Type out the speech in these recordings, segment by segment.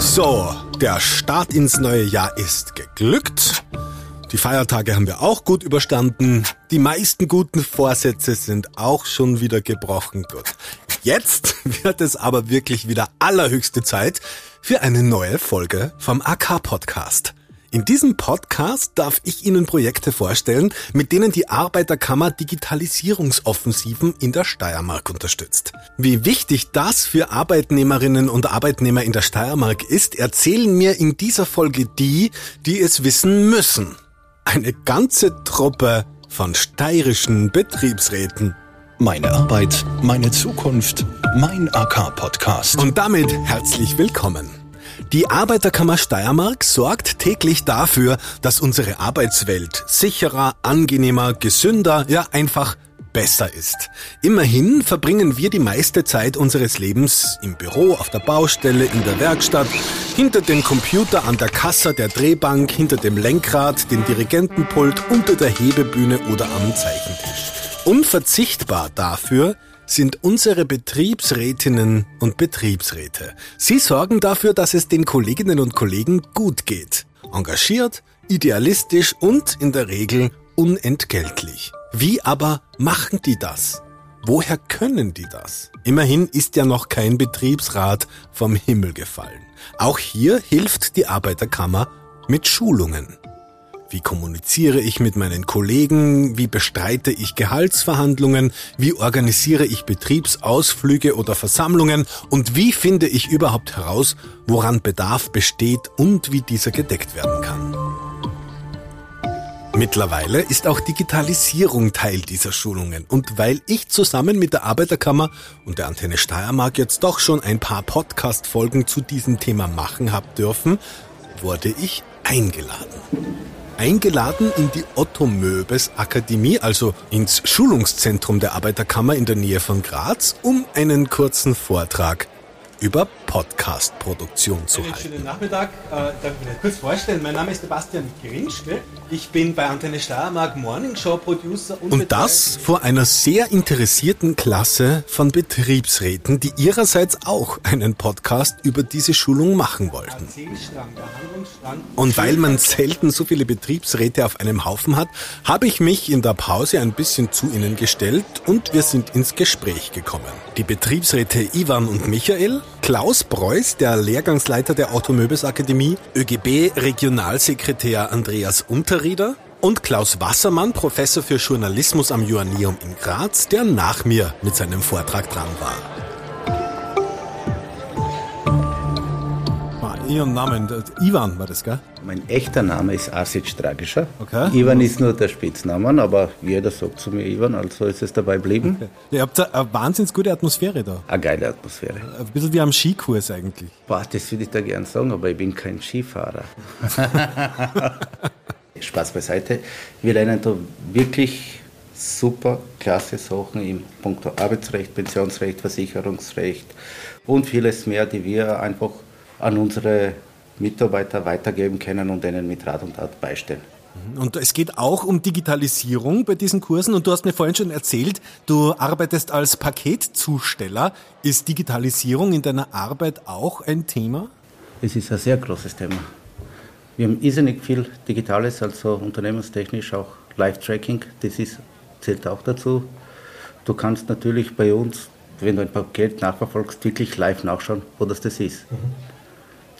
So, der Start ins neue Jahr ist geglückt. Die Feiertage haben wir auch gut überstanden. Die meisten guten Vorsätze sind auch schon wieder gebrochen. Gut. Jetzt wird es aber wirklich wieder allerhöchste Zeit für eine neue Folge vom AK Podcast. In diesem Podcast darf ich Ihnen Projekte vorstellen, mit denen die Arbeiterkammer Digitalisierungsoffensiven in der Steiermark unterstützt. Wie wichtig das für Arbeitnehmerinnen und Arbeitnehmer in der Steiermark ist, erzählen mir in dieser Folge die, die es wissen müssen. Eine ganze Truppe von steirischen Betriebsräten. Meine Arbeit, meine Zukunft, mein AK-Podcast. Und damit herzlich willkommen. Die Arbeiterkammer Steiermark sorgt täglich dafür, dass unsere Arbeitswelt sicherer, angenehmer, gesünder, ja einfach besser ist. Immerhin verbringen wir die meiste Zeit unseres Lebens im Büro, auf der Baustelle, in der Werkstatt, hinter dem Computer, an der Kasse, der Drehbank, hinter dem Lenkrad, dem Dirigentenpult, unter der Hebebühne oder am Zeichentisch. Unverzichtbar dafür sind unsere Betriebsrätinnen und Betriebsräte. Sie sorgen dafür, dass es den Kolleginnen und Kollegen gut geht. Engagiert, idealistisch und in der Regel unentgeltlich. Wie aber machen die das? Woher können die das? Immerhin ist ja noch kein Betriebsrat vom Himmel gefallen. Auch hier hilft die Arbeiterkammer mit Schulungen. Wie kommuniziere ich mit meinen Kollegen? Wie bestreite ich Gehaltsverhandlungen? Wie organisiere ich Betriebsausflüge oder Versammlungen? Und wie finde ich überhaupt heraus, woran Bedarf besteht und wie dieser gedeckt werden kann? Mittlerweile ist auch Digitalisierung Teil dieser Schulungen. Und weil ich zusammen mit der Arbeiterkammer und der Antenne Steiermark jetzt doch schon ein paar Podcast-Folgen zu diesem Thema machen hab dürfen, wurde ich eingeladen eingeladen in die Otto Möbes Akademie, also ins Schulungszentrum der Arbeiterkammer in der Nähe von Graz, um einen kurzen Vortrag über Podcast-Produktion zu halten. schönen Nachmittag. Äh, darf ich mich kurz vorstellen? Mein Name ist Sebastian Grinschke. Ich bin bei Antenne Steiermark Morning Show Producer und, Und das vor einer sehr interessierten Klasse von Betriebsräten, die ihrerseits auch einen Podcast über diese Schulung machen wollten. Und weil man selten so viele Betriebsräte auf einem Haufen hat, habe ich mich in der Pause ein bisschen zu ihnen gestellt und wir sind ins Gespräch gekommen. Die Betriebsräte Ivan und Michael, Klaus Preuß, der Lehrgangsleiter der Automöbels Akademie, ÖGB Regionalsekretär Andreas Unterrieder und Klaus Wassermann, Professor für Journalismus am Joanneum in Graz, der nach mir mit seinem Vortrag dran war. Ihren Namen, Ivan war das, gell? Mein echter Name ist Arsic Dragischer. Okay. Ivan ist nur der Spitzname, aber jeder sagt zu mir Ivan, also ist es dabei geblieben. Ihr habt eine wahnsinnig gute Atmosphäre da. Eine geile Atmosphäre. Ein bisschen wie am Skikurs eigentlich. Boah, das würde ich da gern sagen, aber ich bin kein Skifahrer. Spaß beiseite. Wir lernen da wirklich super, klasse Sachen im Punkt Arbeitsrecht, Pensionsrecht, Versicherungsrecht und vieles mehr, die wir einfach an unsere Mitarbeiter weitergeben können und denen mit Rat und Tat beistehen. Und es geht auch um Digitalisierung bei diesen Kursen. Und du hast mir vorhin schon erzählt, du arbeitest als Paketzusteller. Ist Digitalisierung in deiner Arbeit auch ein Thema? Es ist ein sehr großes Thema. Wir haben irrsinnig viel Digitales, also unternehmenstechnisch auch Live-Tracking, das ist, zählt auch dazu. Du kannst natürlich bei uns, wenn du ein Paket nachverfolgst, wirklich live nachschauen, wo das, das ist.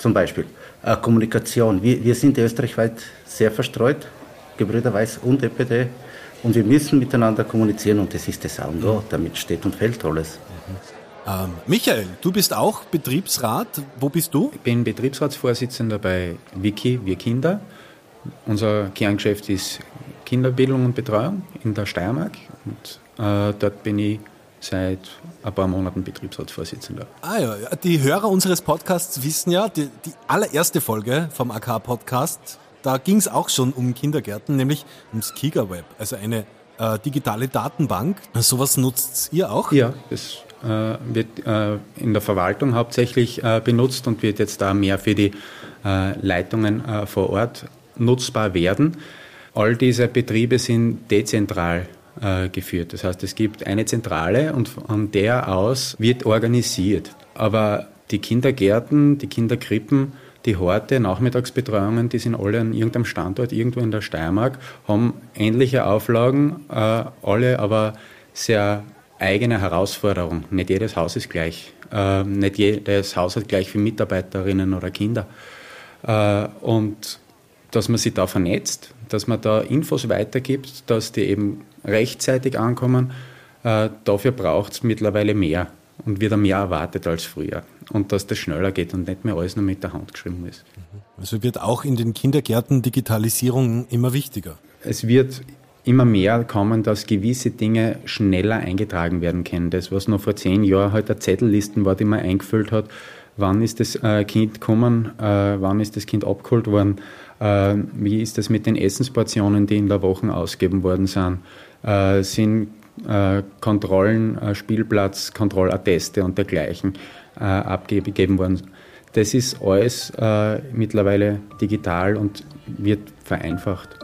Zum Beispiel äh, Kommunikation. Wir, wir sind österreichweit sehr verstreut, Gebrüder Weiß und EPD, und wir müssen miteinander kommunizieren und das ist das A und O, damit steht und fällt alles. Ähm, Michael, du bist auch Betriebsrat. Wo bist du? Ich bin Betriebsratsvorsitzender bei Wiki Wir Kinder. Unser Kerngeschäft ist Kinderbildung und Betreuung in der Steiermark. Und äh, dort bin ich seit ein paar Monaten Betriebsratsvorsitzender. Ah ja, die Hörer unseres Podcasts wissen ja, die, die allererste Folge vom AK-Podcast, da ging es auch schon um Kindergärten, nämlich ums KigaWeb, also eine äh, digitale Datenbank. Sowas nutzt ihr auch? Ja, das äh, wird äh, in der Verwaltung hauptsächlich äh, benutzt und wird jetzt da mehr für die äh, Leitungen äh, vor Ort nutzbar werden. All diese Betriebe sind dezentral geführt. Das heißt, es gibt eine Zentrale und von der aus wird organisiert. Aber die Kindergärten, die Kinderkrippen, die Horte, Nachmittagsbetreuungen, die sind alle an irgendeinem Standort irgendwo in der Steiermark, haben ähnliche Auflagen, äh, alle aber sehr eigene Herausforderungen. Nicht jedes Haus ist gleich. Äh, nicht jedes Haus hat gleich viele Mitarbeiterinnen oder Kinder. Äh, und dass man sich da vernetzt, dass man da Infos weitergibt, dass die eben rechtzeitig ankommen, äh, dafür braucht es mittlerweile mehr und wird mehr erwartet als früher. Und dass das schneller geht und nicht mehr alles nur mit der Hand geschrieben ist. Also wird auch in den Kindergärten Digitalisierung immer wichtiger. Es wird immer mehr kommen, dass gewisse Dinge schneller eingetragen werden können. Das, was noch vor zehn Jahren halt eine Zettellisten war, die man eingefüllt hat, wann ist das äh, Kind gekommen, äh, wann ist das Kind abgeholt worden, wie ist das mit den Essensportionen, die in der Woche ausgegeben worden sind, sind Kontrollen, Spielplatz, Kontrollatteste und dergleichen abgegeben worden. Das ist alles mittlerweile digital und wird vereinfacht.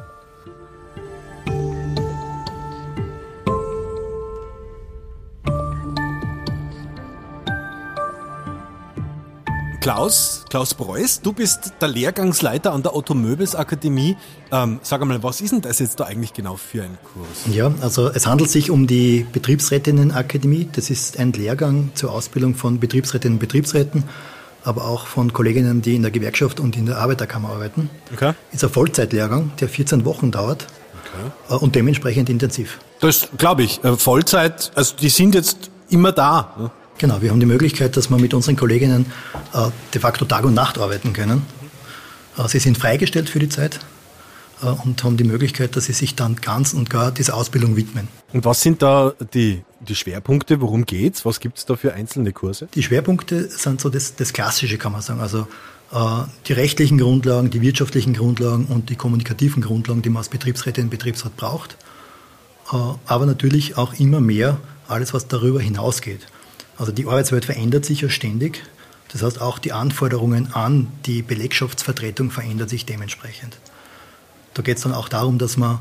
Klaus, Klaus Preuß, du bist der Lehrgangsleiter an der Otto Möbels Akademie. Ähm, sag einmal, was ist denn das jetzt da eigentlich genau für ein Kurs? Ja, also es handelt sich um die Betriebsrätinnenakademie. Das ist ein Lehrgang zur Ausbildung von Betriebsrätinnen und Betriebsräten, aber auch von Kolleginnen, die in der Gewerkschaft und in der Arbeiterkammer arbeiten. Okay. Ist ein Vollzeitlehrgang, der 14 Wochen dauert okay. Äh, und dementsprechend intensiv. Das glaube ich. Äh, Vollzeit, also die sind jetzt immer da. Ne? Genau, wir haben die Möglichkeit, dass wir mit unseren Kolleginnen äh, de facto Tag und Nacht arbeiten können. Äh, sie sind freigestellt für die Zeit äh, und haben die Möglichkeit, dass sie sich dann ganz und gar dieser Ausbildung widmen. Und was sind da die, die Schwerpunkte? Worum geht's? Was gibt es da für einzelne Kurse? Die Schwerpunkte sind so das, das Klassische, kann man sagen. Also äh, die rechtlichen Grundlagen, die wirtschaftlichen Grundlagen und die kommunikativen Grundlagen, die man als Betriebsrätin Betriebsrat braucht. Äh, aber natürlich auch immer mehr alles, was darüber hinausgeht. Also die Arbeitswelt verändert sich ja ständig. Das heißt, auch die Anforderungen an die Belegschaftsvertretung verändern sich dementsprechend. Da geht es dann auch darum, dass man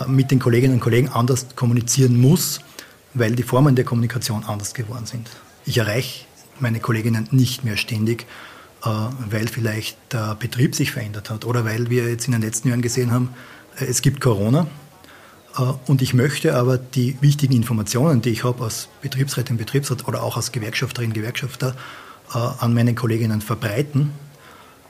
äh, mit den Kolleginnen und Kollegen anders kommunizieren muss, weil die Formen der Kommunikation anders geworden sind. Ich erreiche meine Kolleginnen nicht mehr ständig, äh, weil vielleicht der Betrieb sich verändert hat oder weil wir jetzt in den letzten Jahren gesehen haben, äh, es gibt Corona und ich möchte aber die wichtigen Informationen, die ich habe als Betriebsrätin, Betriebsrat oder auch als Gewerkschafterin, Gewerkschafter, äh, an meine Kolleginnen verbreiten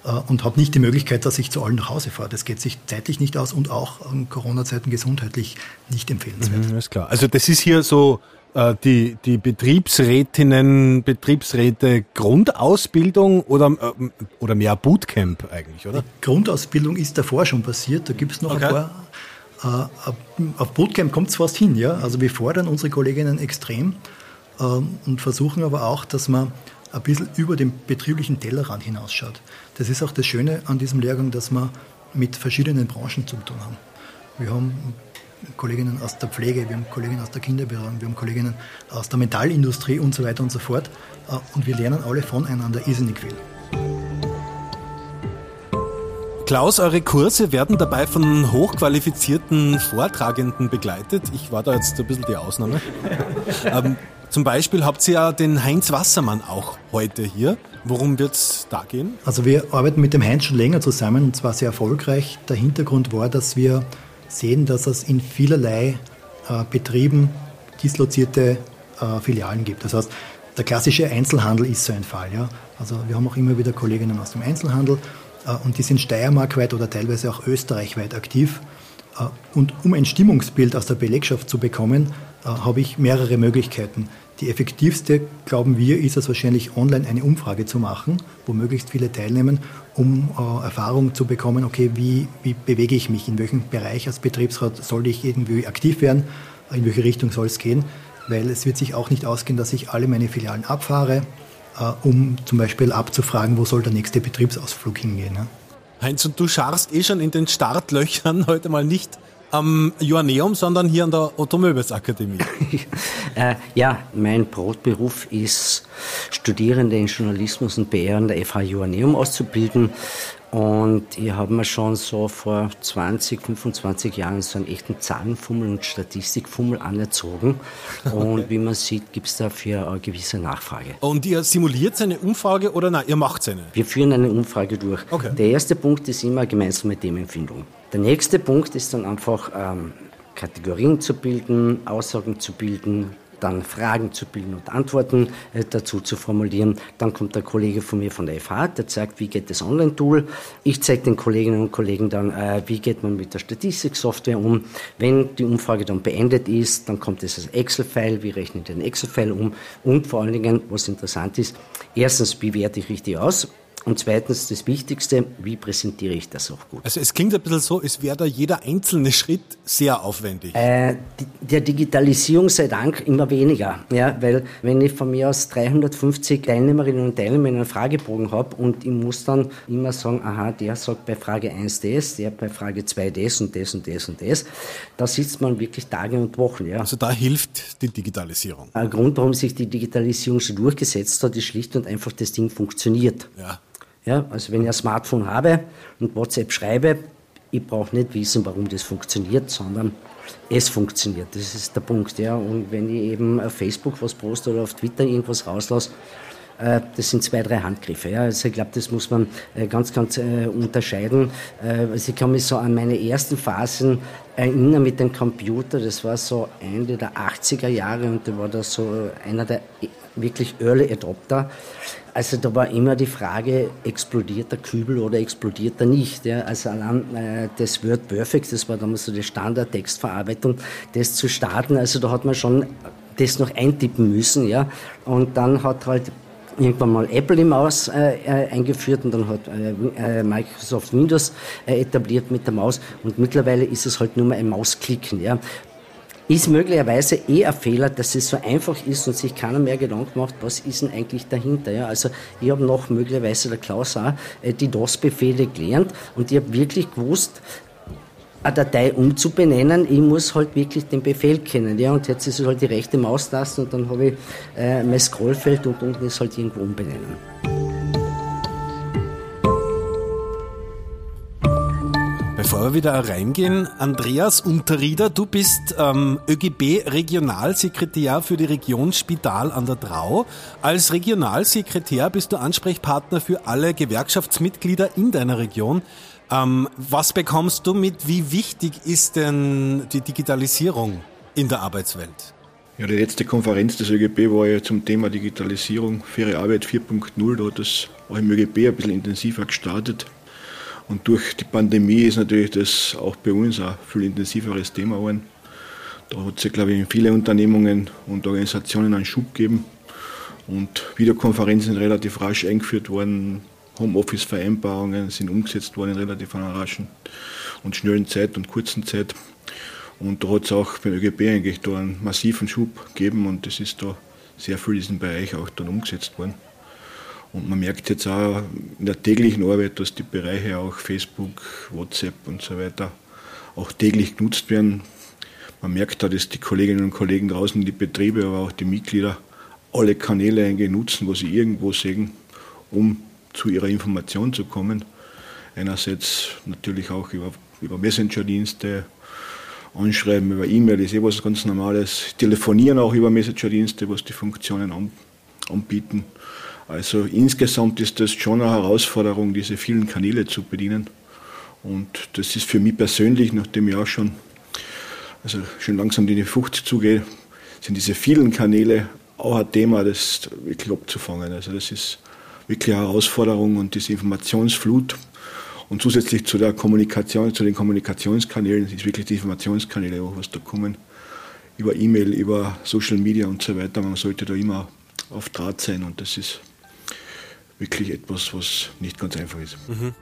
äh, und habe nicht die Möglichkeit, dass ich zu allen nach Hause fahre. Das geht sich zeitlich nicht aus und auch an Corona-Zeiten gesundheitlich nicht empfehlenswert. Mhm, ist klar. Also das ist hier so die, die Betriebsrätinnen, Betriebsräte Grundausbildung oder, oder mehr Bootcamp eigentlich, oder? Die Grundausbildung ist davor schon passiert. Da gibt es noch okay. ein paar äh, auf Bootcamp kommt es fast hin. Ja? Also wir fordern unsere Kolleginnen extrem ähm, und versuchen aber auch, dass man ein bisschen über den betrieblichen Tellerrand hinausschaut. Das ist auch das Schöne an diesem Lehrgang, dass wir mit verschiedenen Branchen zu tun haben. Wir haben Kolleginnen aus der Pflege, wir haben Kolleginnen aus der Kinderbetreuung, wir haben Kolleginnen aus der Metallindustrie und so weiter und so fort. Äh, und wir lernen alle voneinander irrsinnig viel. Klaus, eure Kurse werden dabei von hochqualifizierten Vortragenden begleitet. Ich war da jetzt ein bisschen die Ausnahme. ähm, zum Beispiel habt ihr ja den Heinz Wassermann auch heute hier. Worum wird es da gehen? Also wir arbeiten mit dem Heinz schon länger zusammen und zwar sehr erfolgreich. Der Hintergrund war, dass wir sehen, dass es in vielerlei äh, Betrieben dislozierte äh, Filialen gibt. Das heißt, der klassische Einzelhandel ist so ein Fall. Ja? Also wir haben auch immer wieder Kolleginnen aus dem Einzelhandel und die sind steiermarkweit oder teilweise auch österreichweit aktiv. Äh, und um ein Stimmungsbild aus der Belegschaft zu bekommen, äh, habe ich mehrere Möglichkeiten. Die effektivste, glauben wir, ist es wahrscheinlich online eine Umfrage zu machen, wo möglichst viele teilnehmen, um Erfahrung zu bekommen, okay, wie, wie bewege ich mich, in welchem Bereich als Betriebsrat soll ich irgendwie aktiv werden, in welche Richtung soll es gehen, weil es wird sich auch nicht ausgehen, dass ich alle meine Filialen abfahre, äh, um zum Beispiel abzufragen, wo soll der nächste Betriebsausflug hingehen. Heinz, und du scharst eh schon in den Startlöchern heute mal nicht am Joanneum, sondern hier an der Otto Akademie. äh, ja, mein Brotberuf ist, Studierende in Journalismus und PR an der FH Joanneum auszubilden. Und ich habe mir schon so vor 20, 25 Jahren so einen echten Zahlenfummel und Statistikfummel anerzogen. Und wie man sieht, gibt es dafür eine gewisse Nachfrage. Und ihr simuliert eine Umfrage oder nein, ihr macht eine? Wir führen eine Umfrage durch. Okay. Der erste Punkt ist immer gemeinsame Themenfindung. Der nächste Punkt ist dann einfach ähm, Kategorien zu bilden, Aussagen zu bilden, dann Fragen zu bilden und Antworten äh, dazu zu formulieren. Dann kommt der Kollege von mir von der FH, der zeigt, wie geht das Online-Tool. Ich zeige den Kolleginnen und Kollegen dann, äh, wie geht man mit der Statistiksoftware um. Wenn die Umfrage dann beendet ist, dann kommt es als Excel-File, wie rechne ich den Excel-File um und vor allen Dingen, was interessant ist, erstens, wie werte ich richtig aus und zweitens das Wichtigste, wie präsentiere ich das auch gut? Also es klingt ein bisschen so, es wäre da jeder einzelne Schritt sehr aufwendig. Äh, die, der Digitalisierung sei Dank immer weniger. Ja, weil wenn ich von mir aus 350 Teilnehmerinnen und Teilnehmer in einem Fragebogen habe und ich muss dann immer sagen, aha, der sagt bei Frage 1 das, der bei Frage 2 das und das und das und das, da sitzt man wirklich Tage und Wochen. Ja. Also da hilft die Digitalisierung. Ein Grund, warum sich die Digitalisierung so durchgesetzt hat, ist schlicht und einfach, das Ding funktioniert. Ja. Ja, also wenn ich ein Smartphone habe und WhatsApp schreibe, ich brauche nicht wissen, warum das funktioniert, sondern es funktioniert. Das ist der Punkt. Ja. Und wenn ich eben auf Facebook was poste oder auf Twitter irgendwas rauslasse, äh, das sind zwei, drei Handgriffe. Ja. Also ich glaube, das muss man äh, ganz, ganz äh, unterscheiden. Äh, also ich kann mich so an meine ersten Phasen erinnern mit dem Computer. Das war so Ende der 80er Jahre und da war das so einer der wirklich Early Adopter. Also da war immer die Frage, explodiert der Kübel oder explodiert er nicht? Ja? Also allein äh, das Word Perfect, das war damals so die Standard-Textverarbeitung, das zu starten, also da hat man schon das noch eintippen müssen, ja. Und dann hat halt irgendwann mal Apple im Maus äh, äh, eingeführt und dann hat äh, äh Microsoft Windows äh, etabliert mit der Maus und mittlerweile ist es halt nur mal ein Mausklicken, ja ist möglicherweise eh ein Fehler, dass es so einfach ist und sich keiner mehr Gedanken macht, was ist denn eigentlich dahinter. Ja? Also ich habe noch möglicherweise der Klaus auch äh, die DOS-Befehle gelernt und ich habe wirklich gewusst, eine Datei umzubenennen, ich muss halt wirklich den Befehl kennen. Ja? Und jetzt ist es halt die rechte Maustaste und dann habe ich äh, mein Scrollfeld und unten ist halt irgendwo umbenennen. Bevor wir wieder reingehen, Andreas Unterrieder, du bist ähm, ÖGB-Regionalsekretär für die Region Spital an der Drau. Als Regionalsekretär bist du Ansprechpartner für alle Gewerkschaftsmitglieder in deiner Region. Ähm, was bekommst du mit? Wie wichtig ist denn die Digitalisierung in der Arbeitswelt? Ja, die letzte Konferenz des ÖGB war ja zum Thema Digitalisierung, faire Arbeit 4.0. Da hat das auch im ÖGB ein bisschen intensiver gestartet. Und durch die Pandemie ist natürlich das auch bei uns ein viel intensiveres Thema geworden. Da hat es, glaube ich, in viele Unternehmungen und Organisationen einen Schub gegeben. Und Videokonferenzen sind relativ rasch eingeführt worden. Homeoffice-Vereinbarungen sind umgesetzt worden in relativ einer raschen und schnellen Zeit und kurzen Zeit. Und da hat es auch beim ÖGB eigentlich da einen massiven Schub gegeben und es ist da sehr viel in diesem Bereich auch dann umgesetzt worden. Und man merkt jetzt auch in der täglichen Arbeit, dass die Bereiche auch Facebook, WhatsApp und so weiter auch täglich genutzt werden. Man merkt da, dass die Kolleginnen und Kollegen draußen, die Betriebe, aber auch die Mitglieder alle Kanäle eigentlich nutzen, wo sie irgendwo sehen, um zu ihrer Information zu kommen. Einerseits natürlich auch über, über Messenger-Dienste, Anschreiben über E-Mail ist eh was ganz Normales. Telefonieren auch über Messenger-Dienste, was die Funktionen anbieten. Also insgesamt ist das schon eine Herausforderung, diese vielen Kanäle zu bedienen. Und das ist für mich persönlich, nachdem ich auch schon, also schon langsam in die 50 zugehe, sind diese vielen Kanäle auch ein Thema, das wirklich abzufangen. Also das ist wirklich eine Herausforderung und diese Informationsflut und zusätzlich zu der Kommunikation, zu den Kommunikationskanälen, ist wirklich die Informationskanäle, was da kommen, über E-Mail, über Social Media und so weiter. Man sollte da immer auf Draht sein und das ist wirklich etwas, was nicht ganz einfach ist. Mhm.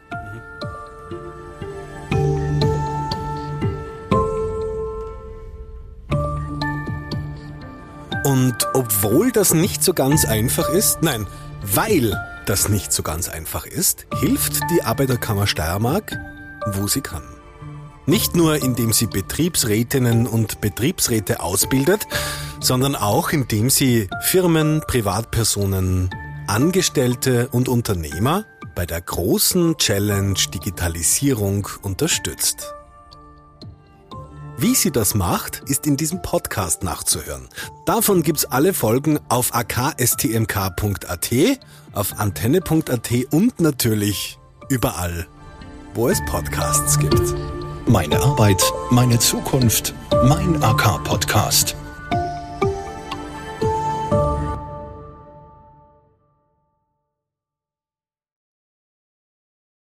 Und obwohl das nicht so ganz einfach ist, nein, weil das nicht so ganz einfach ist, hilft die Arbeiterkammer Steiermark, wo sie kann. Nicht nur indem sie Betriebsrätinnen und Betriebsräte ausbildet, sondern auch indem sie Firmen, Privatpersonen, Angestellte und Unternehmer bei der großen Challenge Digitalisierung unterstützt. Wie sie das macht, ist in diesem Podcast nachzuhören. Davon gibt's alle Folgen auf akstmk.at, auf antenne.at und natürlich überall, wo es Podcasts gibt. Meine Arbeit, meine Zukunft, mein AK-Podcast.